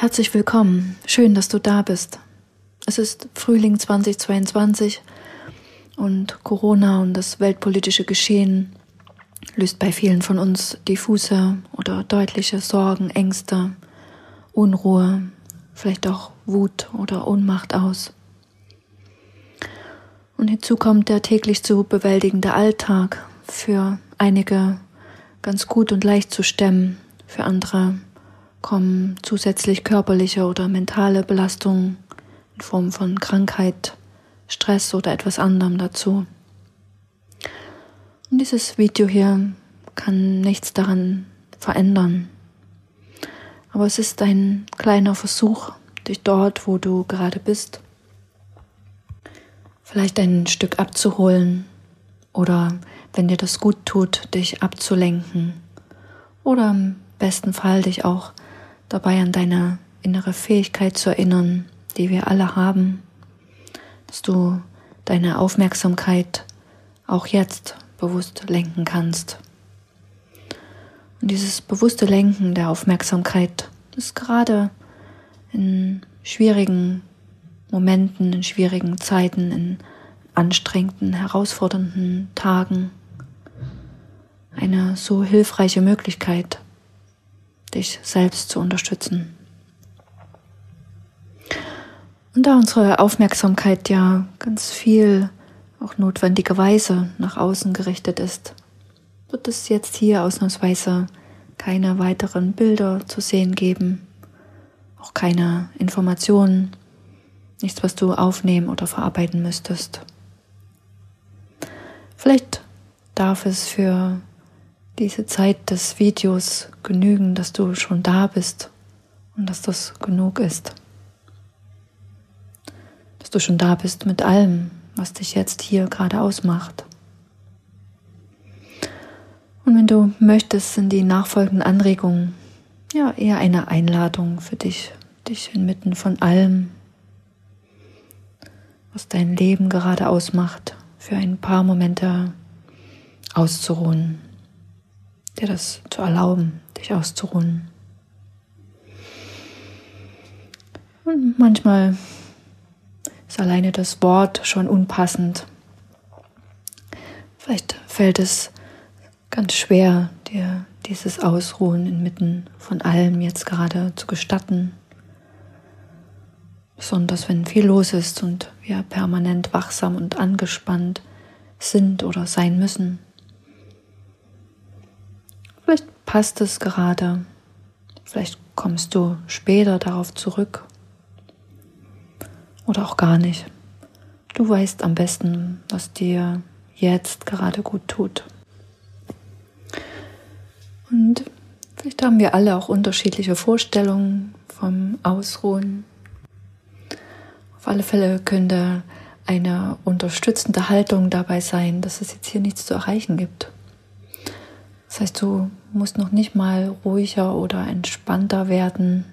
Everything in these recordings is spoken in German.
Herzlich willkommen. Schön, dass du da bist. Es ist Frühling 2022 und Corona und das weltpolitische Geschehen löst bei vielen von uns diffuse oder deutliche Sorgen, Ängste, Unruhe, vielleicht auch Wut oder Ohnmacht aus. Und hinzu kommt der täglich zu bewältigende Alltag, für einige ganz gut und leicht zu stemmen, für andere kommen zusätzlich körperliche oder mentale Belastungen in Form von Krankheit, Stress oder etwas anderem dazu. Und dieses Video hier kann nichts daran verändern. Aber es ist ein kleiner Versuch, dich dort, wo du gerade bist, vielleicht ein Stück abzuholen oder, wenn dir das gut tut, dich abzulenken oder im besten Fall dich auch dabei an deine innere Fähigkeit zu erinnern, die wir alle haben, dass du deine Aufmerksamkeit auch jetzt bewusst lenken kannst. Und dieses bewusste Lenken der Aufmerksamkeit ist gerade in schwierigen Momenten, in schwierigen Zeiten, in anstrengenden, herausfordernden Tagen eine so hilfreiche Möglichkeit, dich selbst zu unterstützen. Und da unsere Aufmerksamkeit ja ganz viel auch notwendigerweise nach außen gerichtet ist, wird es jetzt hier ausnahmsweise keine weiteren Bilder zu sehen geben, auch keine Informationen, nichts, was du aufnehmen oder verarbeiten müsstest. Vielleicht darf es für diese Zeit des Videos genügen, dass du schon da bist und dass das genug ist. Dass du schon da bist mit allem, was dich jetzt hier gerade ausmacht. Und wenn du möchtest, sind die nachfolgenden Anregungen ja eher eine Einladung für dich, dich inmitten von allem, was dein Leben gerade ausmacht, für ein paar Momente auszuruhen dir das zu erlauben, dich auszuruhen. Und manchmal ist alleine das Wort schon unpassend. Vielleicht fällt es ganz schwer, dir dieses Ausruhen inmitten von allem jetzt gerade zu gestatten. Besonders wenn viel los ist und wir permanent wachsam und angespannt sind oder sein müssen. Vielleicht passt es gerade. Vielleicht kommst du später darauf zurück. Oder auch gar nicht. Du weißt am besten, was dir jetzt gerade gut tut. Und vielleicht haben wir alle auch unterschiedliche Vorstellungen vom Ausruhen. Auf alle Fälle könnte eine unterstützende Haltung dabei sein, dass es jetzt hier nichts zu erreichen gibt. Das heißt, du musst noch nicht mal ruhiger oder entspannter werden,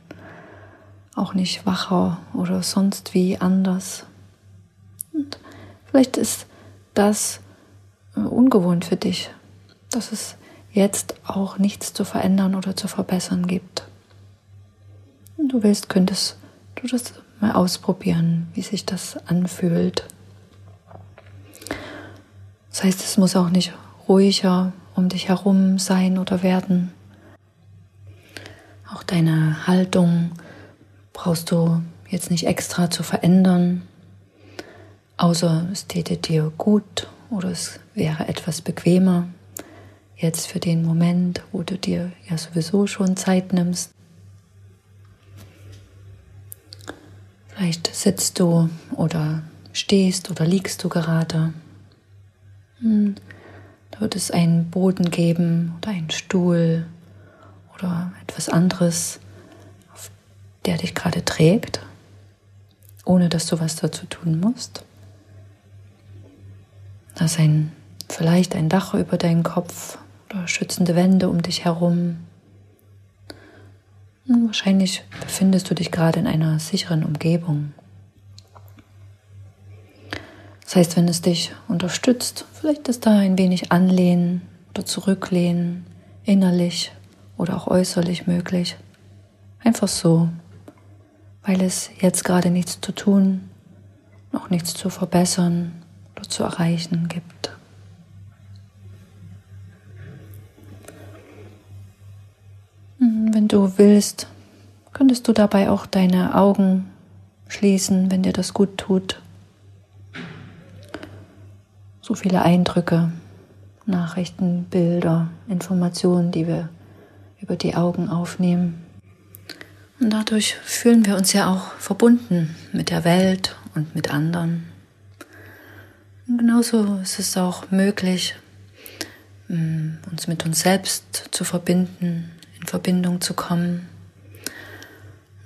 auch nicht wacher oder sonst wie anders. Und vielleicht ist das äh, ungewohnt für dich, dass es jetzt auch nichts zu verändern oder zu verbessern gibt. Wenn du willst, könntest du das mal ausprobieren, wie sich das anfühlt. Das heißt, es muss auch nicht ruhiger um dich herum sein oder werden. Auch deine Haltung brauchst du jetzt nicht extra zu verändern, außer es täte dir gut oder es wäre etwas bequemer. Jetzt für den Moment, wo du dir ja sowieso schon Zeit nimmst. Vielleicht sitzt du oder stehst oder liegst du gerade. Hm, wird es einen Boden geben oder einen Stuhl oder etwas anderes, der dich gerade trägt, ohne dass du was dazu tun musst. Da ist ein, vielleicht ein Dach über deinen Kopf oder schützende Wände um dich herum. Und wahrscheinlich befindest du dich gerade in einer sicheren Umgebung. Das heißt, wenn es dich unterstützt, vielleicht ist da ein wenig Anlehnen oder Zurücklehnen, innerlich oder auch äußerlich möglich. Einfach so, weil es jetzt gerade nichts zu tun, noch nichts zu verbessern oder zu erreichen gibt. Hm, wenn du willst, könntest du dabei auch deine Augen schließen, wenn dir das gut tut. So viele Eindrücke, Nachrichten, Bilder, Informationen, die wir über die Augen aufnehmen. Und dadurch fühlen wir uns ja auch verbunden mit der Welt und mit anderen. Und genauso ist es auch möglich, mm, uns mit uns selbst zu verbinden, in Verbindung zu kommen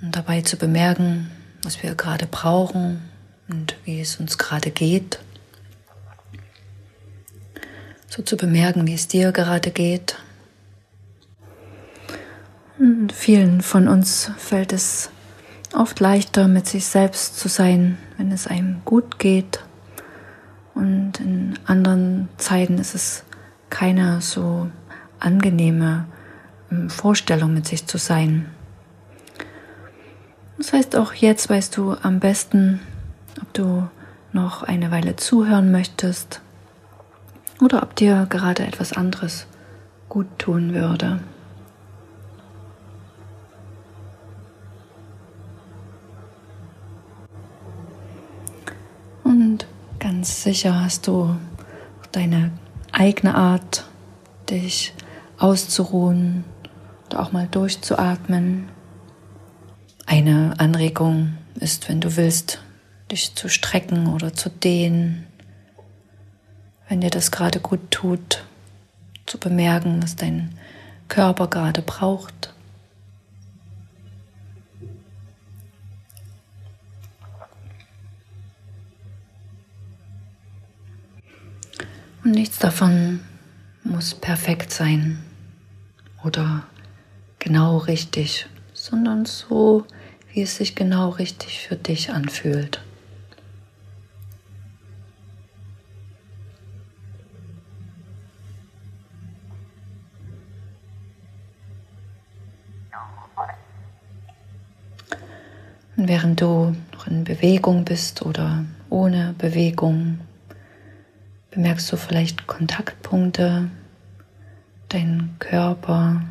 und dabei zu bemerken, was wir gerade brauchen und wie es uns gerade geht. So zu bemerken, wie es dir gerade geht und vielen von uns fällt es oft leichter, mit sich selbst zu sein, wenn es einem gut geht. Und in anderen Zeiten ist es keine so angenehme ähm, Vorstellung, mit sich zu sein. Das heißt, auch jetzt weißt du am besten, ob du noch eine Weile zuhören möchtest oder ob dir gerade etwas anderes gut tun würde. ganz sicher hast du deine eigene Art, dich auszuruhen oder auch mal durchzuatmen. Eine Anregung ist, wenn du willst, dich zu strecken oder zu dehnen, wenn dir das gerade gut tut, zu bemerken, was dein Körper gerade braucht. Und nichts davon muss perfekt sein oder genau richtig, sondern so, wie es sich genau richtig für dich anfühlt. Und während du noch in Bewegung bist oder ohne Bewegung, bemerkst du vielleicht Kontaktpunkte, dein Körper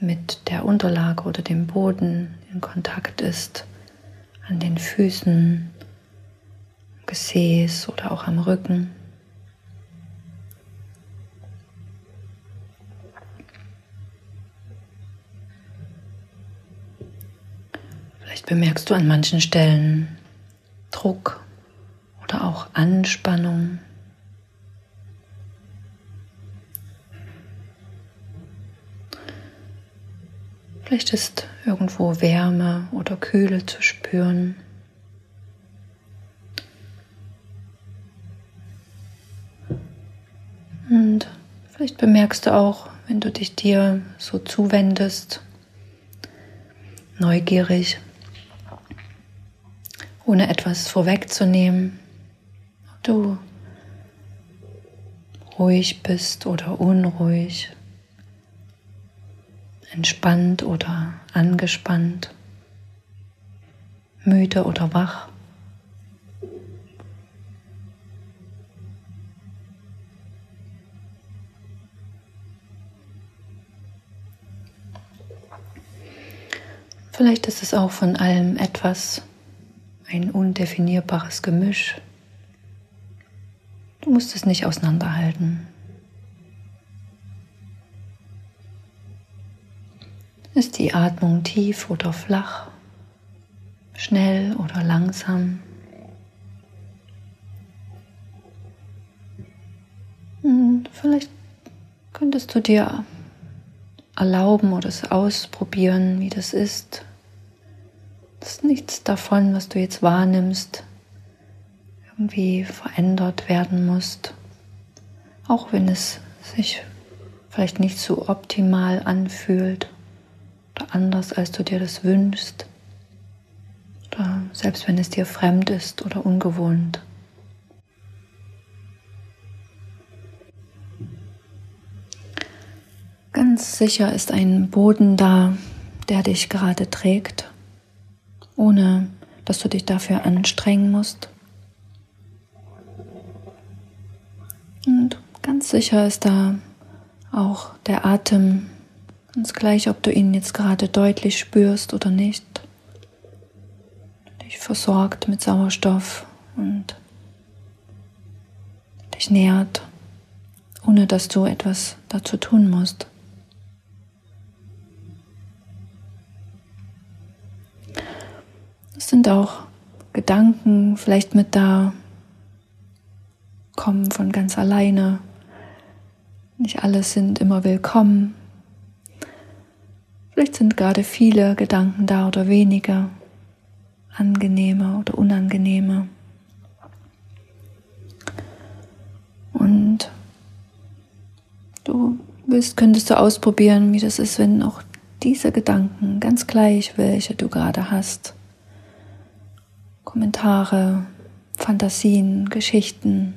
mit der Unterlage oder dem Boden in Kontakt ist, an den Füßen, Gesäß oder auch am Rücken. Vielleicht bemerkst du an manchen Stellen Druck oder auch Anspannung. Vielleicht ist irgendwo Wärme oder Kühle zu spüren. Und vielleicht bemerkst du auch, wenn du dich dir so zuwendest, neugierig, ohne etwas vorwegzunehmen, ob du ruhig bist oder unruhig entspannt oder angespannt, müde oder wach. Vielleicht ist es auch von allem etwas, ein undefinierbares Gemisch. Du musst es nicht auseinanderhalten. Ist die Atmung tief oder flach, schnell oder langsam? Und vielleicht könntest du dir erlauben oder es ausprobieren, wie das ist. Dass nichts davon, was du jetzt wahrnimmst, irgendwie verändert werden muss. Auch wenn es sich vielleicht nicht so optimal anfühlt oder anders, als du dir das wünschst. Oder selbst wenn es dir fremd ist oder ungewohnt. Ganz sicher ist ein Boden da, der dich gerade trägt. Ohne dass du dich dafür anstrengen musst. Und ganz sicher ist da auch der Atem, ganz gleich, ob du ihn jetzt gerade deutlich spürst oder nicht, dich versorgt mit Sauerstoff und dich nährt, ohne dass du etwas dazu tun musst. Es sind auch Gedanken vielleicht mit da, kommen von ganz alleine. Nicht alles sind immer willkommen. Vielleicht sind gerade viele Gedanken da oder weniger, angenehme oder unangenehme. Und du willst, könntest du ausprobieren, wie das ist, wenn auch diese Gedanken, ganz gleich welche du gerade hast, Kommentare, Fantasien, Geschichten,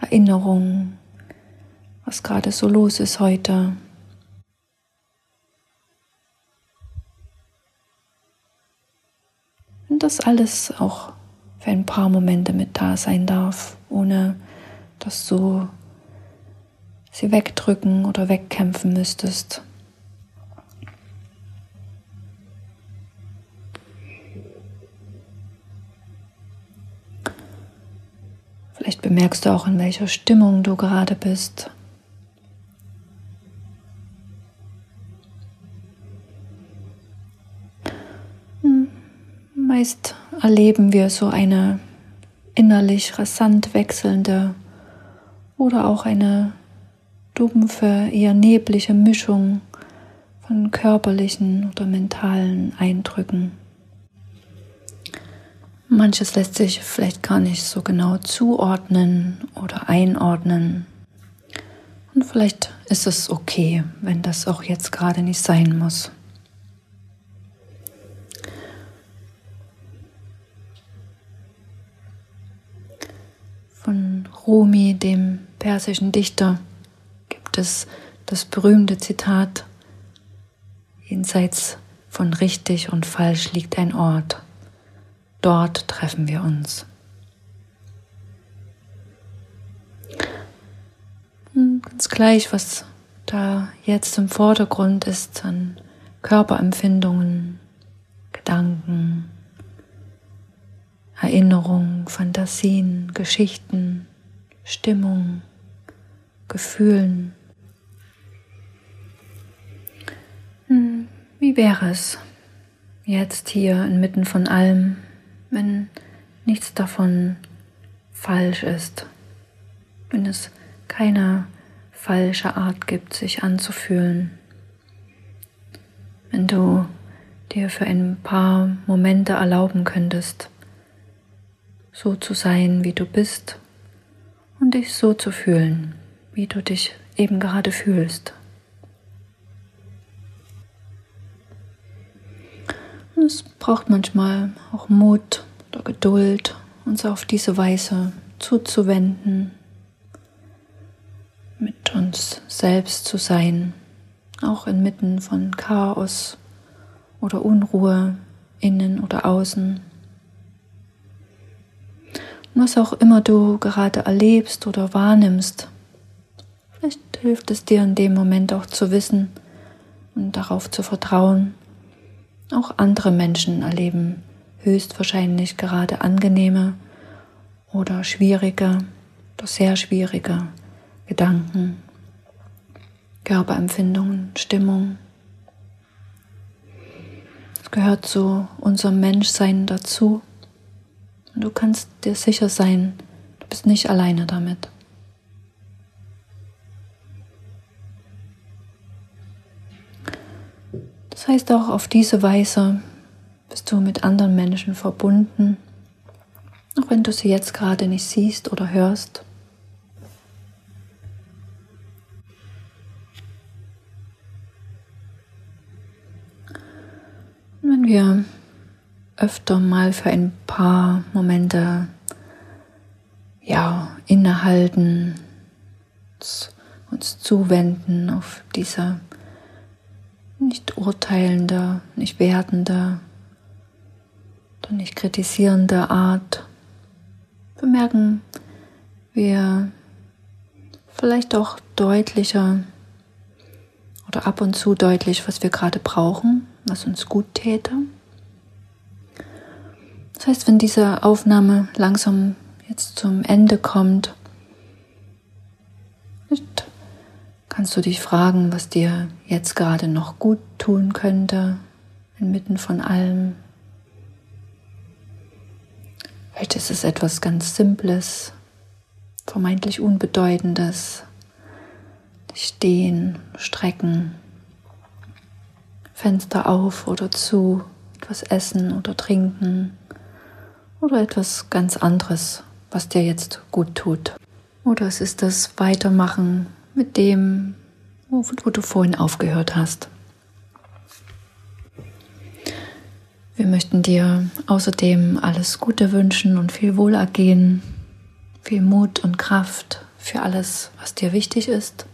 Erinnerungen, was gerade so los ist heute. Und das alles auch für ein paar Momente mit da sein darf, ohne dass du sie wegdrücken oder wegkämpfen müsstest. Vielleicht bemerkst du auch, in welcher Stimmung du gerade bist. Hm, meist erleben wir so eine innerlich rasant wechselnde oder auch eine dumpfe, eher neblige Mischung von körperlichen oder mentalen Eindrücken. Manches lässt sich vielleicht gar nicht so genau zuordnen oder einordnen. Und vielleicht ist es okay, wenn das auch jetzt gerade nicht sein muss. Von Rumi, dem persischen Dichter, gibt es das berühmte Zitat, jenseits von richtig und falsch liegt ein Ort. Dort treffen wir uns. Hm, ganz gleich, was da jetzt im Vordergrund ist an Körperempfindungen, Gedanken, Erinnerungen, Fantasien, Geschichten, Stimmung, Gefühlen. Hm, wie wäre es jetzt hier inmitten von allem wenn nichts davon falsch ist, wenn es keine falsche Art gibt, sich anzufühlen, wenn du dir für ein paar Momente erlauben könntest, so zu sein, wie du bist und dich so zu fühlen, wie du dich eben gerade fühlst. Es braucht manchmal auch Mut oder Geduld, uns auf diese Weise zuzuwenden, mit uns selbst zu sein, auch inmitten von Chaos oder Unruhe innen oder außen. Und was auch immer du gerade erlebst oder wahrnimmst, vielleicht hilft es dir in dem Moment auch zu wissen und darauf zu vertrauen, auch andere Menschen erleben höchstwahrscheinlich gerade angenehme oder schwierige oder sehr schwierige Gedanken, Körperempfindungen, Stimmung. Es gehört zu unserem Menschsein dazu. Und du kannst dir sicher sein, du bist nicht alleine damit. Heißt auch auf diese Weise bist du mit anderen Menschen verbunden, auch wenn du sie jetzt gerade nicht siehst oder hörst. Wenn wir öfter mal für ein paar Momente ja innehalten, uns zuwenden auf diese nicht urteilende, nicht wertende, oder nicht kritisierende Art. Bemerken wir vielleicht auch deutlicher oder ab und zu deutlich, was wir gerade brauchen, was uns gut täte. Das heißt, wenn diese Aufnahme langsam jetzt zum Ende kommt, kannst du dich fragen, was dir jetzt gerade noch gut tun könnte, inmitten von allem. Vielleicht ist es etwas ganz Simples, vermeintlich Unbedeutendes. Stehen, strecken, Fenster auf oder zu, etwas essen oder trinken oder etwas ganz anderes, was dir jetzt gut tut. Oder es ist das Weitermachen mit dem, wo, wo du vorhin aufgehört hast. Wir möchten dir außerdem alles Gute wünschen und viel Wohlergehen, viel Mut und Kraft für alles, was dir wichtig ist.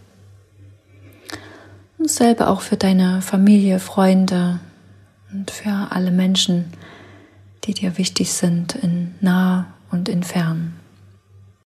Und selber auch für deine Familie, Freunde und für alle Menschen, die dir wichtig sind, in nah und in fern.